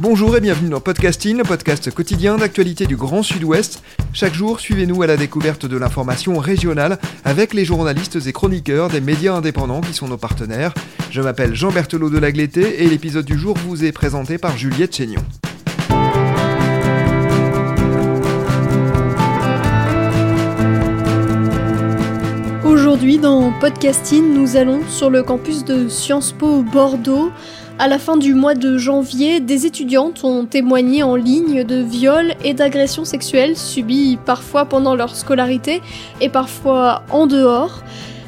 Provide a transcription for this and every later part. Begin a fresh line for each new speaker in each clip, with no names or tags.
Bonjour et bienvenue dans Podcasting, le podcast quotidien d'actualité du Grand Sud-Ouest. Chaque jour, suivez-nous à la découverte de l'information régionale avec les journalistes et chroniqueurs des médias indépendants qui sont nos partenaires. Je m'appelle Jean Berthelot de Lagleté et l'épisode du jour vous est présenté par Juliette Chénion.
Aujourd'hui, dans Podcasting, nous allons sur le campus de Sciences Po Bordeaux. À la fin du mois de janvier, des étudiantes ont témoigné en ligne de viols et d'agressions sexuelles subies parfois pendant leur scolarité et parfois en dehors.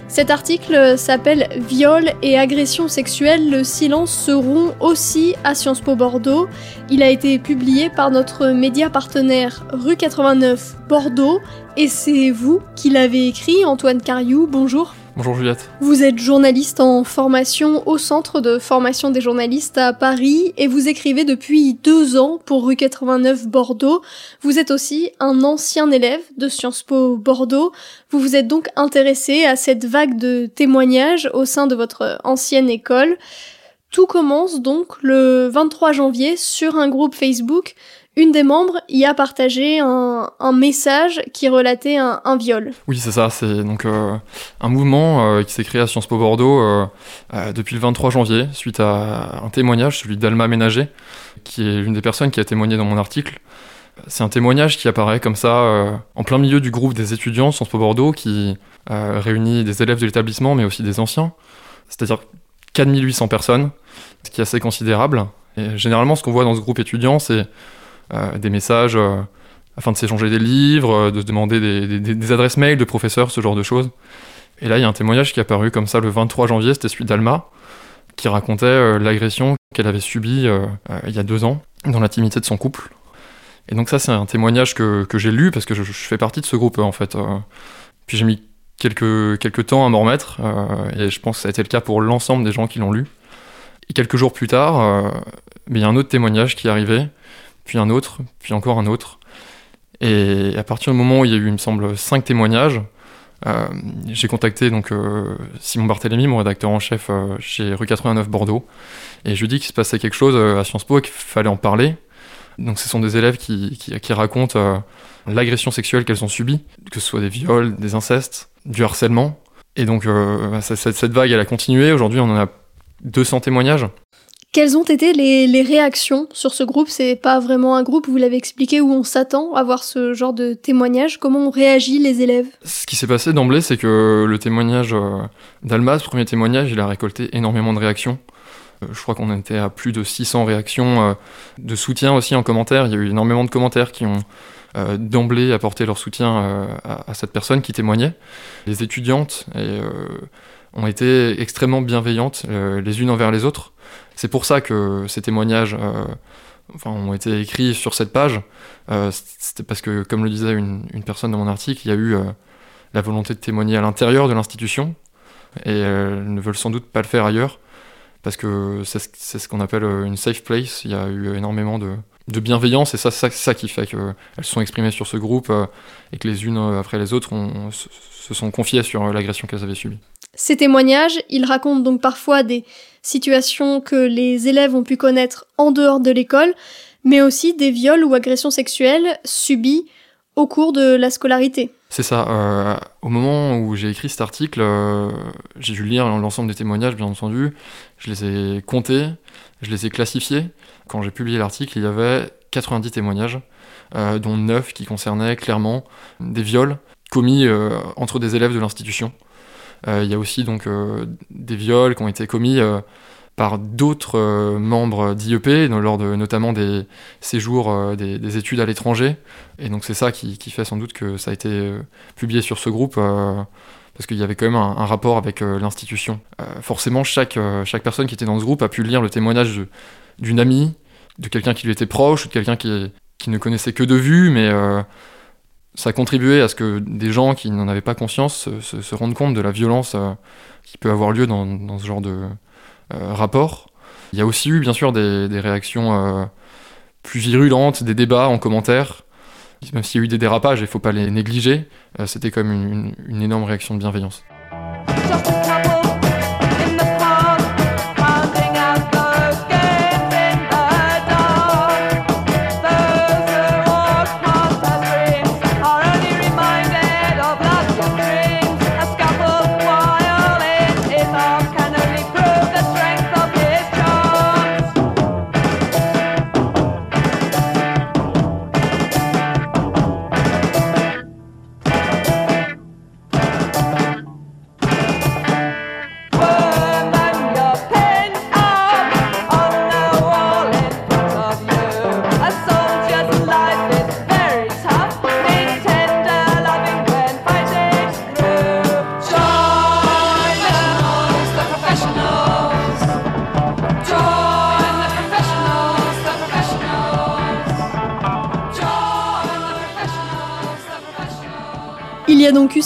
Cet article s'appelle Viol et agressions sexuelles, le silence se rompt aussi à Sciences Po Bordeaux. Il a été publié par notre média partenaire Rue 89 Bordeaux et c'est vous qui l'avez écrit, Antoine Cariou, bonjour.
Bonjour Juliette.
Vous êtes journaliste en formation au Centre de formation des journalistes à Paris et vous écrivez depuis deux ans pour Rue 89 Bordeaux. Vous êtes aussi un ancien élève de Sciences Po Bordeaux. Vous vous êtes donc intéressé à cette vague de témoignages au sein de votre ancienne école. Tout commence donc le 23 janvier sur un groupe Facebook une des membres y a partagé un, message qui relatait un, viol.
Oui, c'est ça. C'est donc euh, un mouvement euh, qui s'est créé à Sciences Po Bordeaux euh, depuis le 23 janvier, suite à un témoignage, celui d'Alma Ménager, qui est l'une des personnes qui a témoigné dans mon article. C'est un témoignage qui apparaît comme ça en plein milieu du groupe des étudiants Sciences Po Bordeaux qui réunit des élèves de l'établissement, mais aussi des anciens, c'est-à-dire 4800 personnes, ce qui est assez considérable. Et généralement, ce qu'on voit dans ce groupe étudiant, c'est des messages euh, afin de s'échanger des livres, euh, de se demander des, adresses mail de professeurs, ce genre de choses. Et là, il y a un témoignage qui est apparu comme ça le 23 janvier, c'était celui d'Alma, qui racontait l'agression qu'elle avait subie il y a deux ans dans l'intimité de son couple. Et donc ça, c'est un témoignage que, j'ai lu parce que je, je, fais partie de ce groupe en fait. Puis j'ai mis quelques, quelques temps à m'en remettre, et je pense que ça a été le cas pour l'ensemble des gens qui l'ont lu. Et quelques jours plus tard, il y a un autre témoignage qui est arrivé, puis un autre, puis encore un autre. Et à partir du moment où il y a eu, il me semble, cinq témoignages, euh, j'ai contacté donc euh, Simon Barthélémy, mon rédacteur en chef euh, chez Rue 89 Bordeaux, et je lui ai dit qu'il se passait quelque chose à Sciences Po et qu'il fallait en parler. Donc ce sont des élèves qui, qui, racontent l'agression sexuelle qu'elles ont subie, que ce soit des viols, des incestes, du harcèlement. Et donc cette vague, elle a continué. Aujourd'hui, on en a 200 témoignages.
Quelles ont été les, réactions sur ce groupe? C'est pas vraiment un groupe, vous l'avez expliqué, où on s'attend à voir ce genre de témoignage. Comment ont réagi les élèves?
Ce qui s'est passé d'emblée, c'est que le témoignage euh, d'Alma, ce premier témoignage, il a récolté énormément de réactions. Euh, je crois qu'on était à plus de 600 réactions euh, de soutien aussi en commentaire. Il y a eu énormément de commentaires qui ont d'emblée apporté leur soutien à, cette personne qui témoignait. Les étudiantes ont été extrêmement bienveillantes les unes envers les autres. C'est pour ça que ces témoignages euh, ont été écrits sur cette page. Euh, C'était parce que, comme le disait une, une, personne dans mon article, il y a eu euh, la volonté de témoigner à l'intérieur de l'institution et elles ne veulent sans doute pas le faire ailleurs parce que c'est ce, qu'on appelle une safe place. Il y a eu énormément de, de bienveillance et ça, c'est ça, ça, qui fait qu'elles se sont exprimées sur ce groupe euh, et que les unes après les autres se sont confiées sur l'agression qu'elles avaient subie.
Ces témoignages, ils racontent donc parfois des situations que les élèves ont pu connaître en dehors de l'école, mais aussi des viols ou agressions sexuelles subies au cours de la scolarité.
C'est ça. Euh, au moment où j'ai écrit cet article, euh, j'ai dû lire l'ensemble des témoignages, bien entendu. Je les ai comptés, je les ai classifiés. Quand j'ai publié l'article, il y avait 90 témoignages, euh, dont 9 qui concernaient clairement des viols commis entre des élèves de l'institution. Il y a aussi donc des viols qui ont été commis par d'autres membres d'IEP, lors de notamment des séjours, des, des, études à l'étranger. Et donc c'est ça qui, fait sans doute que ça a été publié sur ce groupe, parce qu'il y avait quand même un, rapport avec euh, l'institution. Euh, forcément, chaque, euh, chaque personne qui était dans ce groupe a pu lire le témoignage d'une amie, de quelqu'un qui lui était proche, ou de quelqu'un qui, qui ne connaissait que de vue, mais euh, ça a contribué à ce que des gens qui n'en avaient pas conscience se, se- rendent compte de la violence euh, qui peut avoir lieu dans, dans ce genre de euh, rapport. Il y a aussi eu, bien sûr, des, réactions euh, plus virulentes, des débats en commentaire. Même s'il y a eu des dérapages, il ne faut pas les négliger, euh, c'était une, une- une énorme réaction de bienveillance.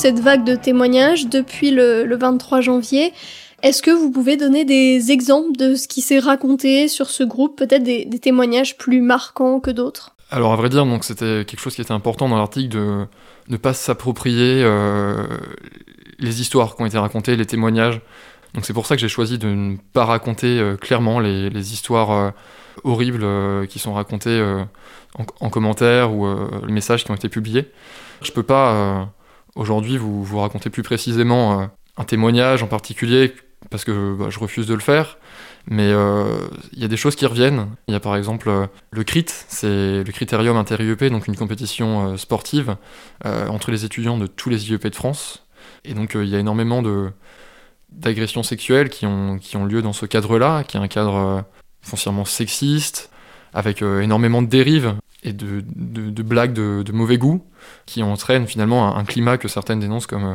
Cette vague de témoignages depuis le, le 23 janvier. Est-ce que vous pouvez donner des exemples de ce qui s'est raconté sur ce groupe, peut-être des, témoignages plus marquants que d'autres?
Alors à vrai dire, c'était quelque chose qui était important dans l'article de ne pas s'approprier euh, les histoires qui ont été racontées, les témoignages. Donc c'est pour ça que j'ai choisi de ne pas raconter euh, clairement les, histoires euh, horribles qui sont racontées en, en commentaire ou les messages qui ont été publiés. Je peux pas aujourd'hui vous, vous raconter plus précisément euh, un témoignage en particulier parce que bah, je refuse de le faire. Mais euh, il y a des choses qui reviennent. Il y a par exemple euh, le CRIT, c'est le Critérium Inter-IEP, donc une compétition euh, sportive entre les étudiants de tous les IEP de France. Et donc il y a énormément de d'agressions sexuelles qui ont, qui ont lieu dans ce cadre-là, qui est un cadre foncièrement sexiste, avec énormément de dérives et de, de- de blagues de, de mauvais goût, qui entraînent finalement un, climat que certaines dénoncent comme euh,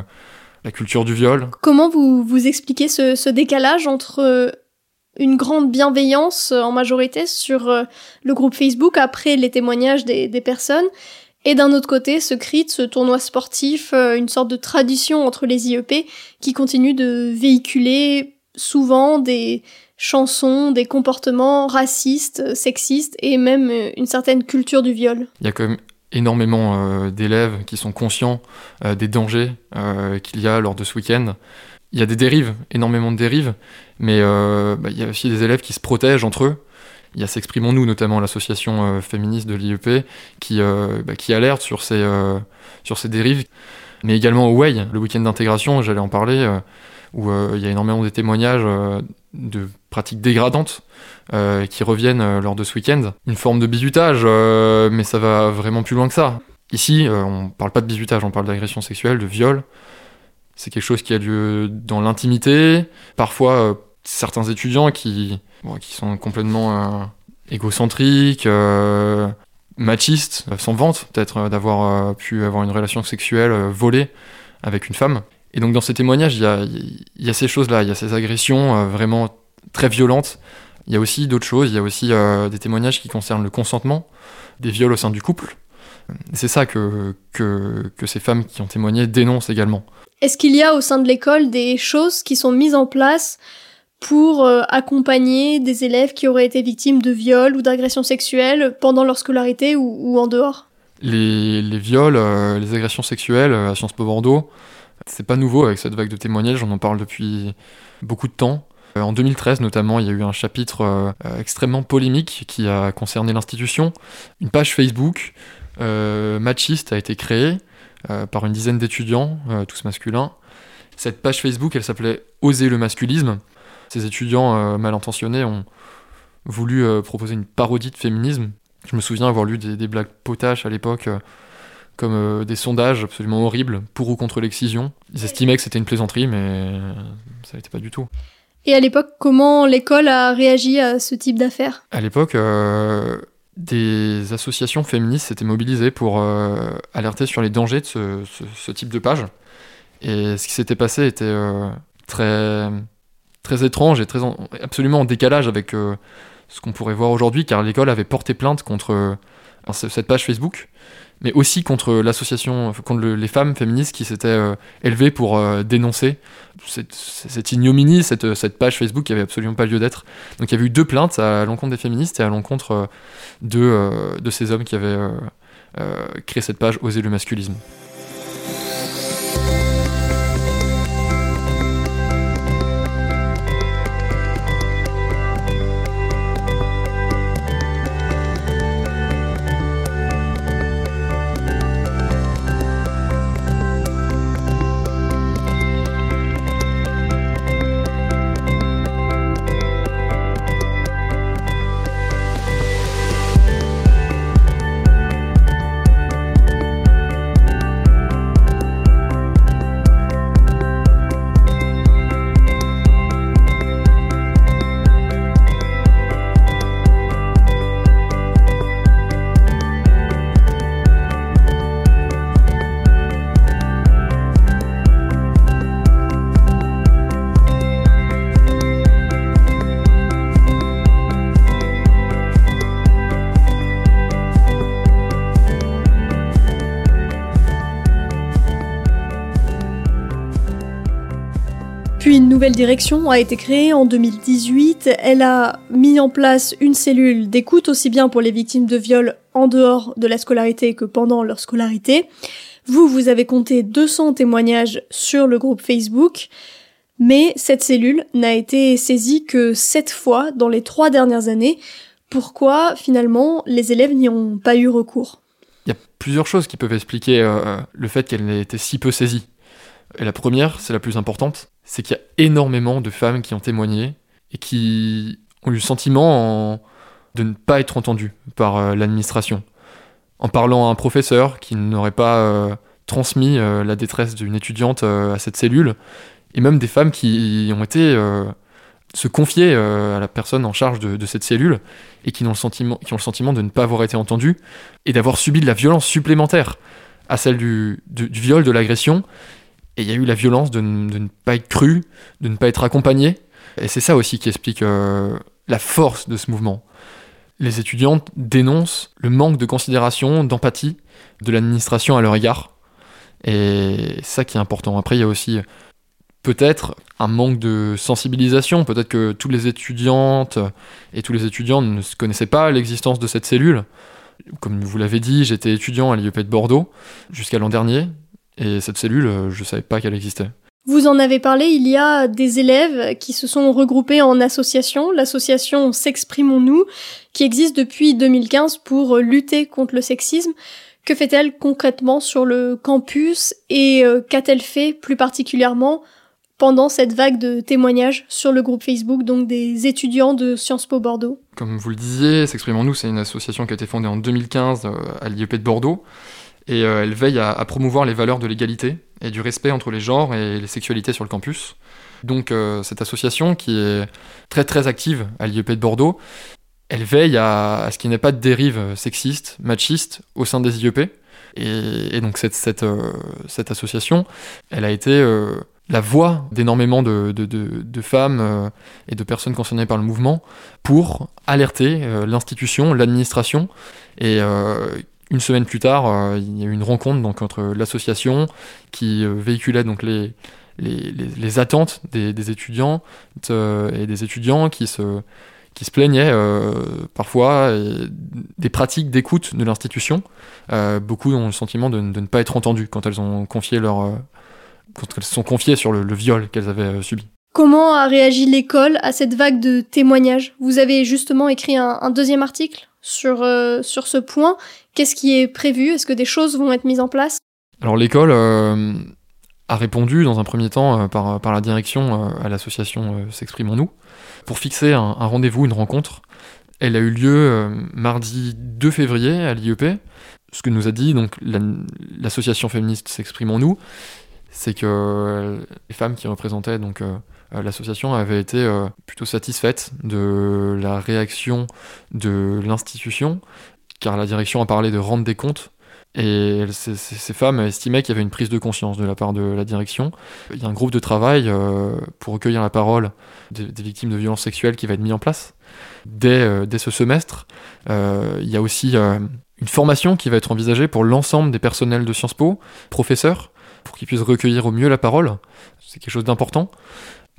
la culture du viol,
Comment vous, vous expliquez ce, ce décalage entre euh, une grande bienveillance euh, en majorité sur le groupe Facebook après les témoignages des, des personnes et d'un autre côté ce CRIT, ce tournoi sportif, une sorte de tradition entre les IEP qui continue de véhiculer souvent des chansons, des comportements racistes, sexistes et même euh, une certaine culture du viol.
il y a quand même énormément euh, d'élèves qui sont conscients euh, des dangers qu'il y a lors de ce week-end. Il y a des dérives, énormément de dérives, mais bah, il y a aussi des élèves qui se protègent entre eux. Il y a S'exprimons-nous, notamment l'association féministe de l'IEP, qui, bah, qui alerte sur ces, sur ces dérives. Mais également au WEI, le week-end d'intégration, j'allais en parler, où il y a énormément de témoignages de pratiques dégradantes euh, qui reviennent euh, lors de ce week-end. Une forme de bizutage, euh, mais ça va vraiment plus loin que ça. Ici, euh, on parle pas de bizutage, on parle d'agression sexuelle, de viol. C'est quelque chose qui a lieu dans l'intimité. Parfois, certains étudiants qui, qui sont complètement égocentriques, machistes, s'en vantent peut-être d'avoir pu avoir une relation sexuelle volée avec une femme. Et donc dans ces témoignages, il y a, il y a ces choses-là, il y a ces agressions euh, vraiment très violentes. Il y a aussi d'autres choses, il y a aussi euh, des témoignages qui concernent le consentement, des viols au sein du couple. C'est ça que, que, que ces femmes qui ont témoigné dénoncent également.
Est-ce qu'il y a au sein de l'école des choses qui sont mises en place pour euh, accompagner des élèves qui auraient été victimes de viols ou d'agressions sexuelles pendant leur scolarité ou, ou en dehors?
Les, les viols, les agressions sexuelles à Sciences Po Bordeaux, c'est pas nouveau avec cette vague de témoignages, on en parle depuis beaucoup de temps. Euh, En 2013 notamment, il y a eu un chapitre euh, extrêmement polémique qui a concerné l'institution. Une page Facebook euh, machiste a été créée par une dizaine d'étudiants, tous masculins. Cette page Facebook, elle s'appelait Oser le masculisme. Ces étudiants mal intentionnés ont voulu proposer une parodie de féminisme. Je me souviens avoir lu des, blagues potaches à l'époque, comme euh, des sondages absolument horribles pour ou contre l'excision. Ils estimaient que c'était une plaisanterie, mais euh, ça n'était pas du tout.
Et à l'époque, comment l'école a réagi à ce type d'affaires?
À l'époque, euh, des associations féministes s'étaient mobilisées pour euh, alerter sur les dangers de ce, ce- ce type de page. Et ce qui s'était passé était très, très étrange et très en- absolument en décalage avec ce qu'on pourrait voir aujourd'hui, car l'école avait porté plainte contre ce- cette page Facebook, mais aussi contre l'association, contre le- les femmes féministes qui s'étaient euh, élevées pour euh, dénoncer cette, ignominie, cette, cette page Facebook qui avait absolument pas lieu d'être. Donc il y avait eu deux plaintes à l'encontre des féministes et à l'encontre euh, de, euh, de ces hommes qui avaient euh, euh, créé cette page Oser le masculisme.
Une nouvelle direction a été créée en 2018. Elle a mis en place une cellule d'écoute aussi bien pour les victimes de viol en dehors de la scolarité que pendant leur scolarité. Vous, vous avez compté 200 témoignages sur le groupe Facebook, mais cette cellule n'a été saisie que 7 fois dans les trois dernières années. Pourquoi finalement les élèves n'y ont pas eu recours?
Il y a plusieurs choses qui peuvent expliquer euh, le fait qu'elle ait été si peu saisie. Et la première, c'est la plus importante, c'est qu'il y a énormément de femmes qui ont témoigné et qui ont eu le sentiment en- de ne pas être entendues par euh, l'administration. En parlant à un professeur qui n'aurait pas euh, transmis euh, la détresse d'une étudiante à cette cellule, et même des femmes qui ont été se confier à la personne en charge de, cette cellule et qui ont, le sentiment, qui ont le sentiment de ne pas avoir été entendues et d'avoir subi de la violence supplémentaire à celle du viol, de l'agression. Et il y a eu la violence de, ne- pas être cru, de ne pas être accompagné. Et c'est ça aussi qui explique euh, la force de ce mouvement. Les étudiantes dénoncent le manque de considération, d'empathie de l'administration à leur égard. Et c'est ça qui est important. Après, il y a aussi peut-être un manque de sensibilisation. Peut-être que toutes les étudiantes et tous les étudiants ne connaissaient pas l'existence de cette cellule. Comme vous l'avez dit, j'étais étudiant à l'IEP de Bordeaux jusqu'à l'an dernier. Et cette cellule, euh, je savais pas qu'elle existait.
Vous en avez parlé, il y a des élèves qui se sont regroupés en association, l'association S'exprimons-nous, qui existe depuis 2015 pour lutter contre le sexisme. Que fait-elle concrètement sur le campus et euh, qu'a-t-elle fait plus particulièrement pendant cette vague de témoignages sur le groupe Facebook donc des étudiants de Sciences Po Bordeaux?
Comme vous le disiez, S'exprimons-nous, c'est une association qui a été fondée en 2015 euh, à l'IEP de Bordeaux. Et euh, elle veille à, promouvoir les valeurs de l'égalité et du respect entre les genres et les sexualités sur le campus. Donc euh, cette association qui est très très active à l'IEP de Bordeaux, elle veille à, ce qu'il n'y ait pas de dérive sexiste, machiste au sein des IEP. Et, donc cette, cette, euh, cette association, elle a été la voix d'énormément de, de, de- femmes et de personnes concernées par le mouvement pour alerter l'institution, l'administration. Et une semaine plus tard, euh, il y a eu une rencontre donc, entre l'association qui euh, véhiculait donc, les, les, les- attentes des, des étudiants euh, et des étudiants qui se, qui se plaignaient parfois des pratiques d'écoute de l'institution. Beaucoup ont le sentiment de, de ne pas être entendues quand elles ont confié leur, quand elles se sont confiées sur le, le viol qu'elles avaient subi.
Comment a réagi l'école à cette vague de témoignages? Vous avez justement écrit un, deuxième article sur, euh, sur ce point. Qu'est-ce qui est prévu? Est-ce que des choses vont être mises en place?
Alors l'école euh, a répondu dans un premier temps euh, par, par la direction à l'association S'exprimons-nous pour fixer un, rendez-vous, une rencontre. Elle a eu lieu mardi 2 février à l'IEP. Ce que nous a dit donc la- l'association féministe S'exprimons-nous, c'est que les femmes qui représentaient donc l'association avaient été euh, plutôt satisfaites de la réaction de l'institution, car la direction a parlé de rendre des comptes Et ces, femmes estimaient qu'il y avait une prise de conscience de la part de la direction. Il y a un groupe de travail euh, pour recueillir la parole des, victimes de violences sexuelles qui va être mis en place dès, euh, ce semestre. Euh, il y a aussi euh, une formation qui va être envisagée pour l'ensemble des personnels de Sciences Po, professeurs, pour qu'ils puissent recueillir au mieux la parole. C'est quelque chose d'important.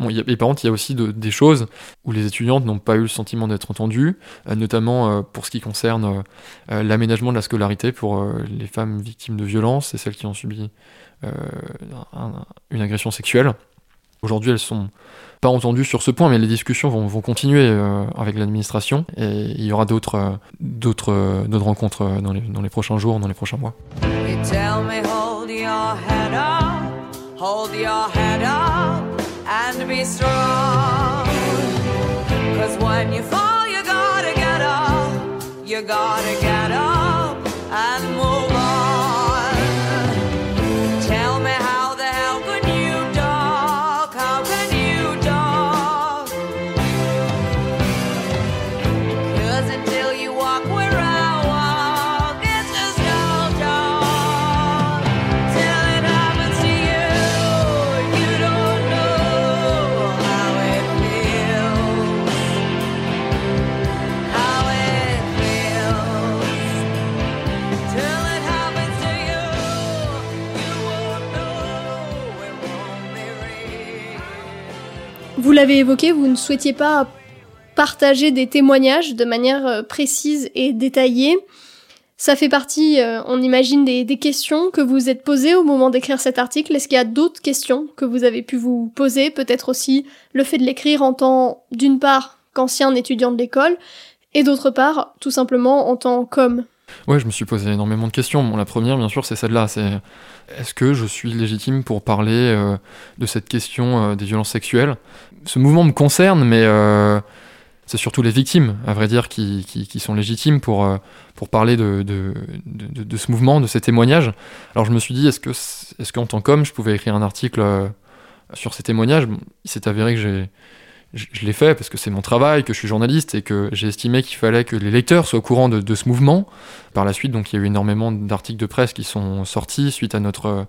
Et par contre, il y a aussi de- des choses où les étudiantes n'ont pas eu le sentiment d'être entendues, euh, notamment euh, pour ce qui concerne euh, l'aménagement de la scolarité pour les femmes victimes de violences et celles qui ont subi un- une agression sexuelle. Aujourd'hui, elles sont pas entendues sur ce point, mais les discussions vont, continuer avec l'administration et il y aura d'autres rencontres dans les, prochains jours, dans les prochains mois.
And be strong. Cause when you fall, you gotta get up, you gotta get up and move
Vous l'avez évoqué, vous ne souhaitiez pas partager des témoignages de manière euh, précise et détaillée. Ça fait partie, euh, on imagine, des, questions que vous êtes posées au moment d'écrire cet article. Est-ce qu'il y a d'autres questions que vous avez pu vous poser? Peut-être aussi le fait de l'écrire en tant, d'une part, qu'ancien étudiant de l'école, et d'autre part, tout simplement en tant qu'homme.
Ouais, je me suis posé énormément de questions. Bon, la première, bien sûr, c'est celle-là. C'est est-ce que je suis légitime pour parler euh, de cette question euh, des violences sexuelles? Ce mouvement me concerne, mais euh, c'est surtout les victimes, à vrai dire, qui, qui- sont légitimes pour, pour parler de, de, de- ce mouvement, de ces témoignages. Alors je me suis dit, est-ce que est-ce qu'en tant qu'homme, je pouvais écrire un article sur ces témoignages? Il s'est avéré que j'ai je, je l'ai fait parce que c'est mon travail, que je suis journaliste et que j'ai estimé qu'il fallait que les lecteurs soient au courant de, de ce mouvement. Par la suite, donc, il y a eu énormément d'articles de presse qui sont sortis suite à notre euh,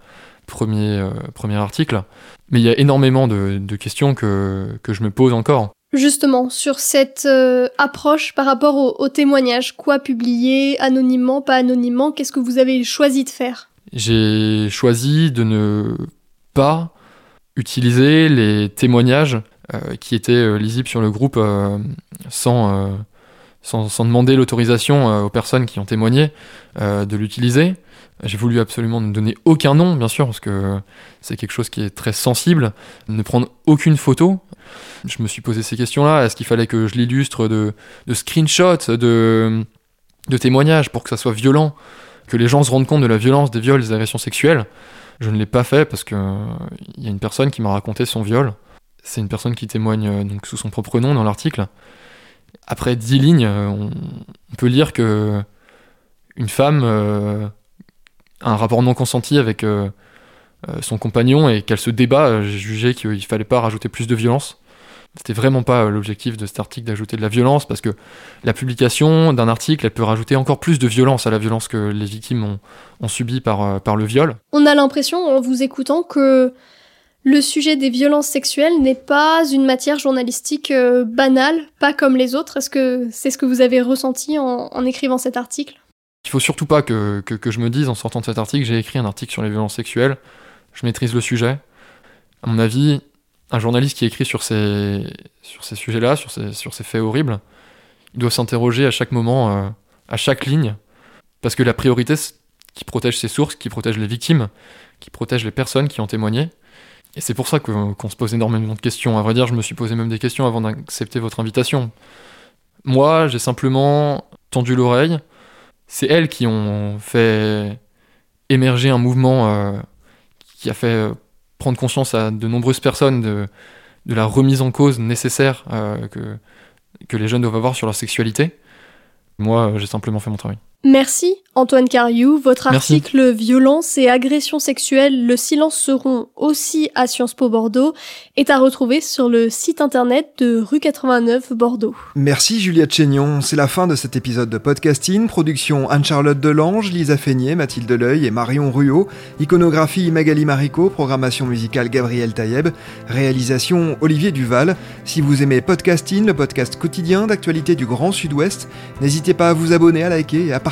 premier, euh, premier article. Mais il y a énormément de, de questions que, que je me pose encore.
Justement, sur cette euh, approche par rapport au, au témoignage, quoi publier, anonymement, pas anonymement, qu'est-ce que vous avez choisi de faire?
J'ai choisi de ne pas utiliser les témoignages qui étaient euh, lisibles sur le groupe euh, sans, euh, sans, sans demander l'autorisation euh, aux personnes qui ont témoigné euh, de l'utiliser. J'ai voulu absolument ne donner aucun nom, bien sûr, parce que c'est quelque chose qui est très sensible. Ne prendre aucune photo. Je me suis posé ces questions-là. Est-ce qu'il fallait que je l'illustre de, de screenshots, de, de témoignages pour que ça soit violent que les gens se rendent compte de la violence des viols des agressions sexuelles? Je ne l'ai pas fait parce que euh, y a une personne qui m'a raconté son viol. C'est une personne qui témoigne euh, donc sous son propre nom dans l'article. Après dix lignes, euh, on, peut lire que une femme euh, a un rapport non consenti avec son compagnon et qu'elle se débat. J'ai jugé qu'il fallait pas rajouter plus de violence. C'était vraiment pas l'objectif de cet article d'ajouter de la violence parce que la publication d'un article, elle peut rajouter encore plus de violence à la violence que les victimes ont, ont subie par le viol.
On a l'impression, en vous écoutant, que le sujet des violences sexuelles n'est pas une matière journalistique euh, banale, pas comme les autres. Est-ce que c'est ce que vous avez ressenti en, écrivant cet article?
Il faut surtout pas que, je me dise en sortant de cet article, j'ai écrit un article sur les violences sexuelles, je maîtrise le sujet. À mon avis, un journaliste qui écrit sur ces, sujets-là, sur ces, faits horribles, il doit s'interroger à chaque moment, euh, à chaque ligne, parce que la priorité, qui protège ses sources, qui protège les victimes, qui protège les personnes qui ont témoigné. Et c'est pour ça que- qu'on se pose énormément de questions. À vrai dire, je me suis posé même des questions avant d'accepter votre invitation. Moi, j'ai simplement tendu l'oreille. C'est elles qui ont fait émerger un mouvement euh, qui a fait euh, prendre conscience à de nombreuses personnes de, de la remise en cause nécessaire euh, que, que les jeunes doivent avoir sur leur sexualité. Moi, euh, j'ai simplement fait mon travail.
Merci Antoine Cariou. Votre
Merci.
article Violence et agression sexuelle, le silence seront aussi à Sciences Po Bordeaux est à retrouver sur le site internet de rue 89 Bordeaux.
Merci Juliette Chénion, c'est la fin de cet épisode de podcasting. Production Anne-Charlotte Delange, Lisa Feignet, Mathilde Leuil et Marion Ruot. Iconographie Magali Marico, programmation musicale Gabriel Taïeb, réalisation Olivier Duval. Si vous aimez podcasting, le podcast quotidien d'actualité du Grand Sud-Ouest, n'hésitez pas à vous abonner, à liker et à partager